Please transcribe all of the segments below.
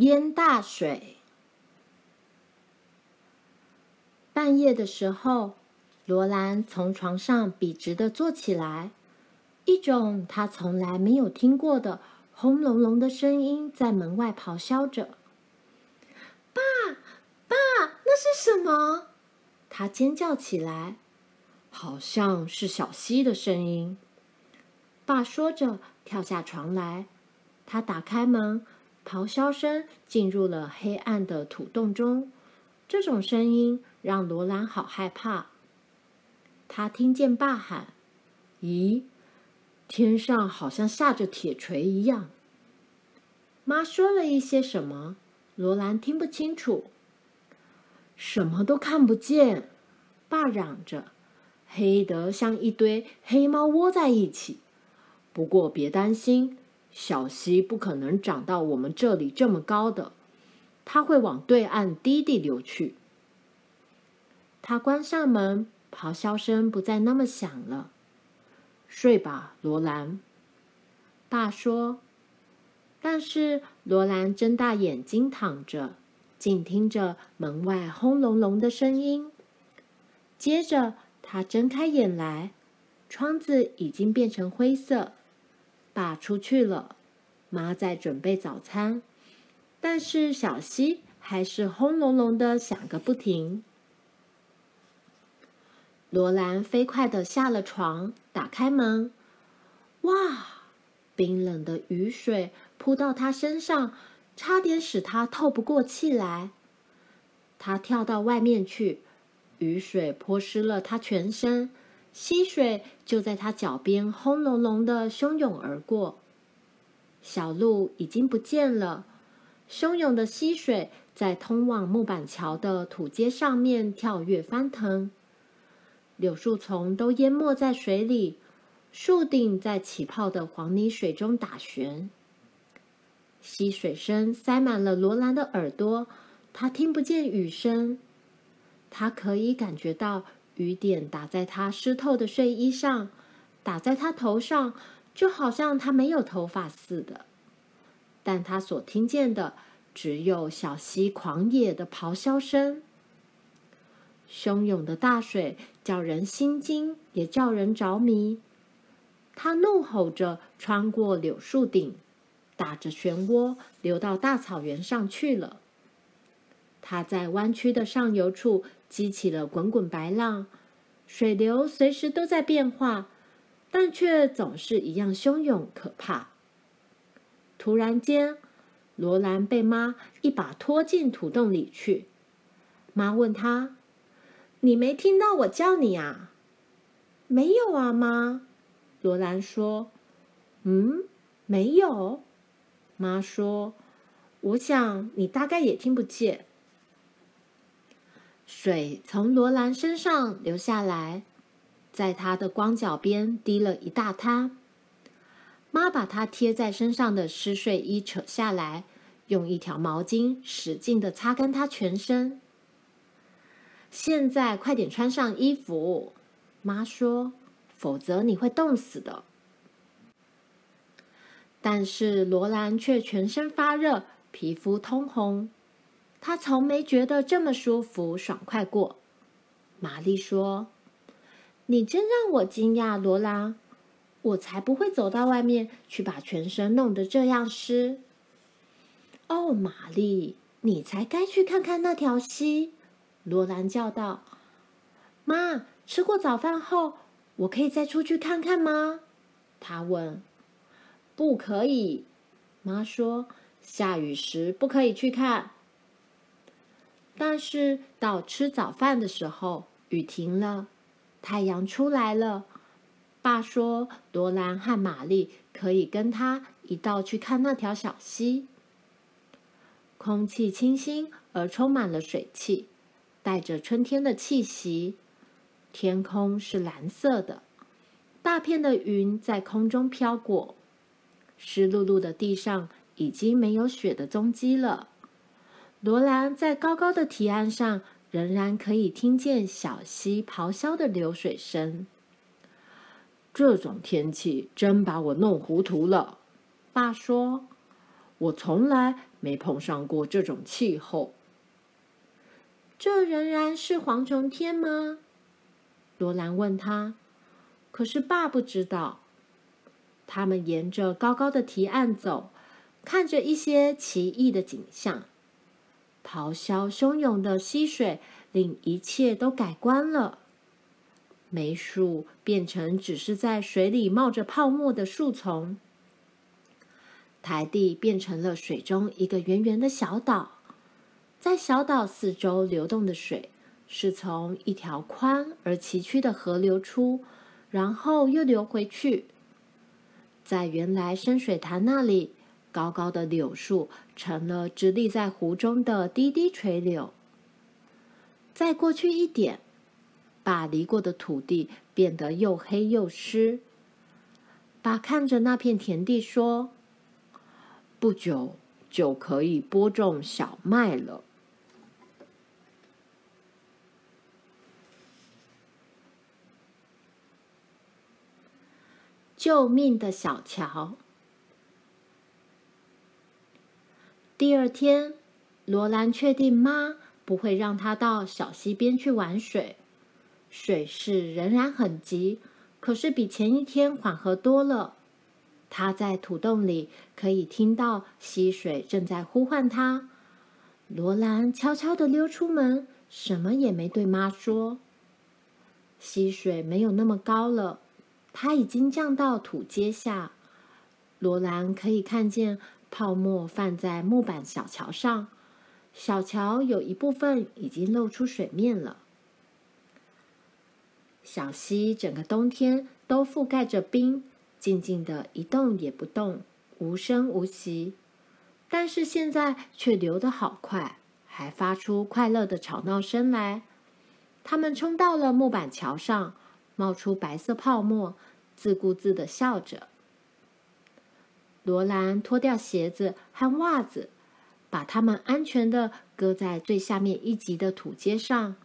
淹大水。半夜的时候，罗兰从床上笔直的坐起来，一种他从来没有听过的轰隆隆的声音在门外咆哮着。“爸，爸，那是什么？”他尖叫起来，好像是小溪的声音。爸说着，跳下床来。他打开门，咆哮声进入了黑暗的土洞中。这种声音让罗兰好害怕。他听见爸喊：“咦，天上好像下着铁锤一样。”妈说了一些什么，罗兰听不清楚。什么都看不见，爸嚷着，黑得像一堆黑猫窝在一起。不过别担心。小溪不可能涨到我们这里这么高的，它会往对岸低地流去。他关上门，咆哮声不再那么响了。睡吧，罗兰。爸说。但是罗兰睁大眼睛躺着，静听着门外轰隆隆的声音。接着他睁开眼来，窗子已经变成灰色。爸出去了，妈在准备早餐，但是小溪还是轰隆隆的响个不停。罗兰飞快的下了床，打开门，哇！冰冷的雨水扑到他身上，差点使他透不过气来。他跳到外面去，雨水泼湿了他全身。溪水就在他脚边轰隆隆的汹涌而过，小路已经不见了。汹涌的溪水在通往木板桥的土阶上面跳跃翻腾，柳树丛都淹没在水里，树顶在起泡的黄泥水中打旋。溪水声塞满了罗兰的耳朵，他听不见雨声，他可以感觉到。雨点打在他湿透的睡衣上，打在他头上，就好像他没有头发似的。但他所听见的只有小溪狂野的咆哮声。汹涌的大水叫人心惊，也叫人着迷。他怒吼着穿过柳树顶，打着漩涡流到大草原上去了。他在弯曲的上游处。激起了滚滚白浪，水流随时都在变化，但却总是一样汹涌可怕。突然间，罗兰被妈一把拖进土洞里去。妈问他：“你没听到我叫你啊？”“没有啊，妈。”罗兰说。“嗯，没有。”妈说：“我想你大概也听不见。”水从罗兰身上流下来，在他的光脚边滴了一大滩。妈把他贴在身上的湿睡衣扯下来，用一条毛巾使劲的擦干他全身。现在快点穿上衣服，妈说，否则你会冻死的。但是罗兰却全身发热，皮肤通红。他从没觉得这么舒服爽快过。玛丽说：“你真让我惊讶，罗兰，我才不会走到外面去把全身弄得这样湿。”哦，玛丽，你才该去看看那条溪。”罗兰叫道。“妈，吃过早饭后，我可以再出去看看吗？”他问。“不可以。”妈说，“下雨时不可以去看。”但是到吃早饭的时候，雨停了，太阳出来了。爸说，罗兰和玛丽可以跟他一道去看那条小溪。空气清新而充满了水汽，带着春天的气息。天空是蓝色的，大片的云在空中飘过，湿漉漉的地上已经没有雪的踪迹了。罗兰在高高的堤岸上，仍然可以听见小溪咆哮的流水声。这种天气真把我弄糊涂了，爸说：“我从来没碰上过这种气候。这仍然是蝗虫天吗？罗兰问他。可是爸不知道。他们沿着高高的堤岸走，看着一些奇异的景象。咆哮汹涌的溪水令一切都改观了。梅树变成只是在水里冒着泡沫的树丛，台地变成了水中一个圆圆的小岛。在小岛四周流动的水是从一条宽而崎岖的河流出，然后又流回去。在原来深水潭那里，高高的柳树成了直立在湖中的低低垂柳。再过去一点，把犁过的土地变得又黑又湿。爸看着那片田地说：“不久就可以播种小麦了。”救命的小桥。第二天，罗兰确定妈不会让他到小溪边去玩水。水势仍然很急，可是比前一天缓和多了。他在土洞里可以听到溪水正在呼唤他。罗兰悄悄地溜出门，什么也没对妈说。溪水没有那么高了。它已经降到土阶下，罗兰可以看见泡沫泛在木板小桥上，小桥有一部分已经露出水面了。小溪整个冬天都覆盖着冰，静静的一动也不动，无声无息。但是现在却流得好快，还发出快乐的吵闹声来。他们冲到了木板桥上。冒出白色泡沫，自顾自的笑着。罗兰脱掉鞋子和袜子，把它们安全的搁在最下面一级的土阶上，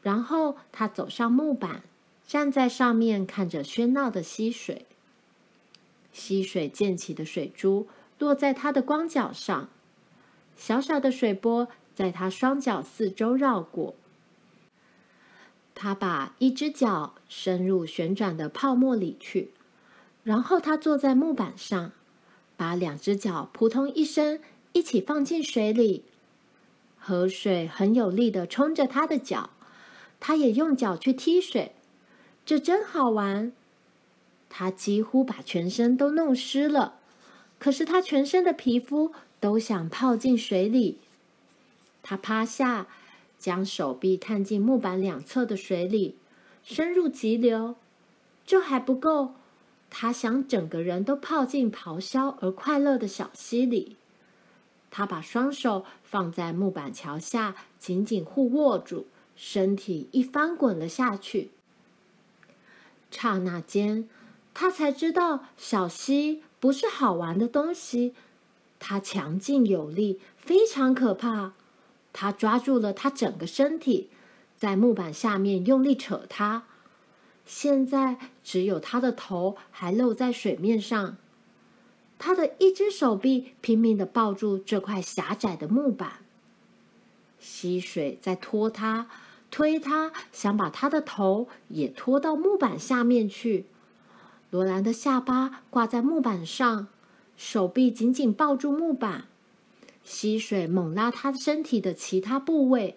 然后他走上木板，站在上面看着喧闹的溪水。溪水溅起的水珠落在他的光脚上，小小的水波在他双脚四周绕过。他把一只脚伸入旋转的泡沫里去，然后他坐在木板上，把两只脚扑通一声一起放进水里。河水很有力地冲着他的脚，他也用脚去踢水，这真好玩。他几乎把全身都弄湿了，可是他全身的皮肤都想泡进水里。他趴下。将手臂探进木板两侧的水里，深入急流，这还不够。他想整个人都泡进咆哮而快乐的小溪里。他把双手放在木板桥下，紧紧互握住，身体一翻滚了下去。刹那间，他才知道小溪不是好玩的东西，它强劲有力，非常可怕。他抓住了他整个身体，在木板下面用力扯他。现在只有他的头还露在水面上。他的一只手臂拼命的抱住这块狭窄的木板。溪水在拖他、推他，想把他的头也拖到木板下面去。罗兰的下巴挂在木板上，手臂紧紧抱住木板。溪水猛拉他身体的其他部位，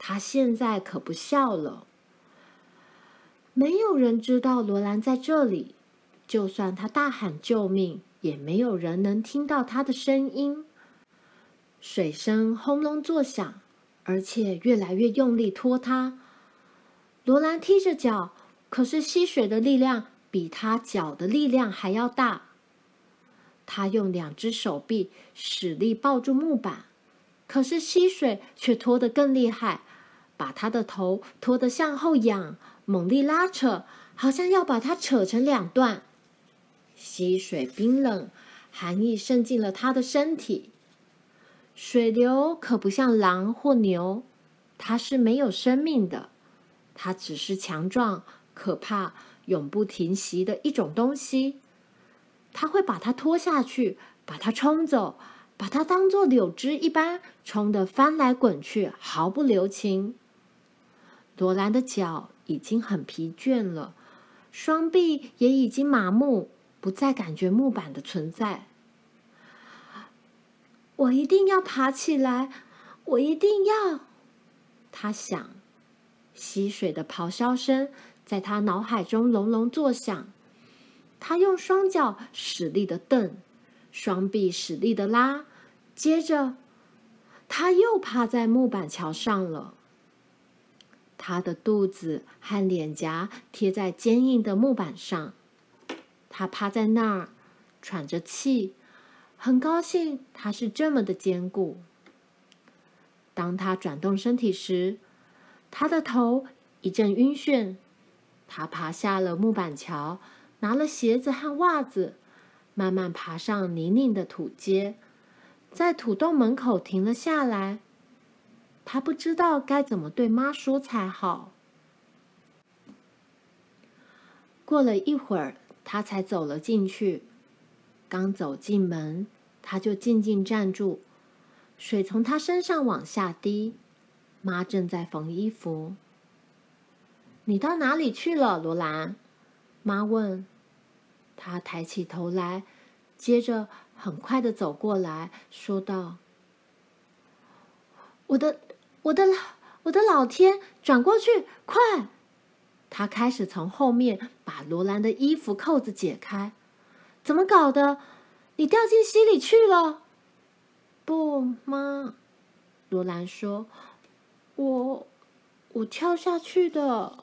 他现在可不笑了。没有人知道罗兰在这里，就算他大喊救命，也没有人能听到他的声音。水声轰隆作响，而且越来越用力拖他。罗兰踢着脚，可是溪水的力量比他脚的力量还要大。他用两只手臂使力抱住木板，可是溪水却拖得更厉害，把他的头拖得向后仰，猛力拉扯，好像要把他扯成两段。溪水冰冷，寒意渗进了他的身体。水流可不像狼或牛，它是没有生命的，它只是强壮、可怕、永不停息的一种东西。它会把它拖下去，把它冲走，把它当作柳枝一般冲得翻来滚去，毫不留情。罗兰的脚已经很疲倦了，双臂也已经麻木，不再感觉木板的存在。我一定要爬起来，我一定要！他想，溪水的咆哮声在他脑海中隆隆作响。他用双脚使力的蹬，双臂使力的拉，接着他又趴在木板桥上了。他的肚子和脸颊贴在坚硬的木板上，他趴在那儿喘着气，很高兴他是这么的坚固。当他转动身体时，他的头一阵晕眩。他爬下了木板桥，拿了鞋子和袜子，慢慢爬上泥泞的土阶，在土洞门口停了下来。他不知道该怎么对妈说才好。过了一会儿，他才走了进去。刚走进门，他就静静站住。水从他身上往下滴。妈正在缝衣服。“你到哪里去了，罗兰？”妈问。他抬起头来，接着很快的走过来说道：“我的。”我的老我的老天！转过去，快！他开始从后面把罗兰的衣服扣子解开。怎么搞的？你掉进溪里去了？不，妈。罗兰说：“我我跳下去的。”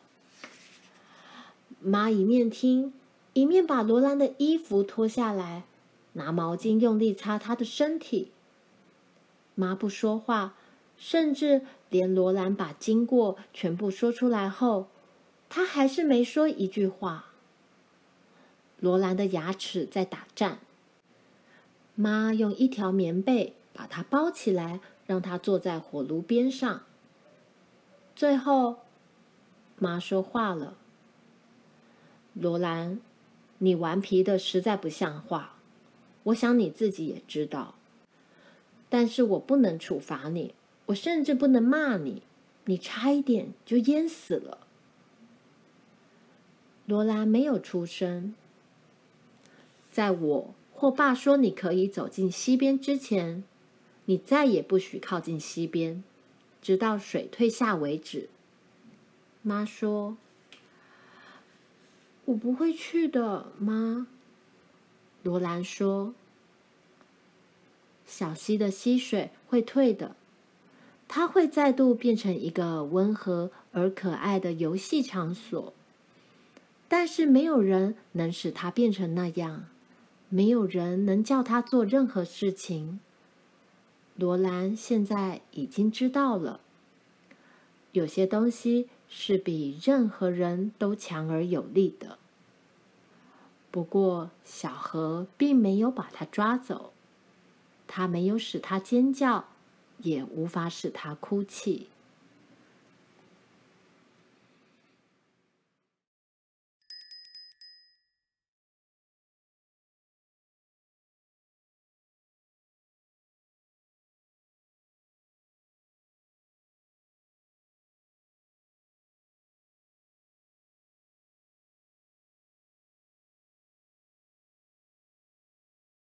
妈一面听，一面把罗兰的衣服脱下来，拿毛巾用力擦他的身体。妈不说话。甚至连罗兰把经过全部说出来后，他还是没说一句话。罗兰的牙齿在打颤。妈用一条棉被把他包起来，让他坐在火炉边上。最后，妈说话了：“罗兰，你顽皮的实在不像话，我想你自己也知道。但是我不能处罚你。”我甚至不能骂你，你差一点就淹死了。罗兰没有出声。在我或爸说你可以走进溪边之前，你再也不许靠近溪边，直到水退下为止。妈说：“我不会去的，妈。”罗兰说：“小溪的溪水会退的。”它会再度变成一个温和而可爱的游戏场所，但是没有人能使它变成那样，没有人能叫它做任何事情。罗兰现在已经知道了，有些东西是比任何人都强而有力的。不过，小河并没有把它抓走，它没有使它尖叫。也无法使他哭泣。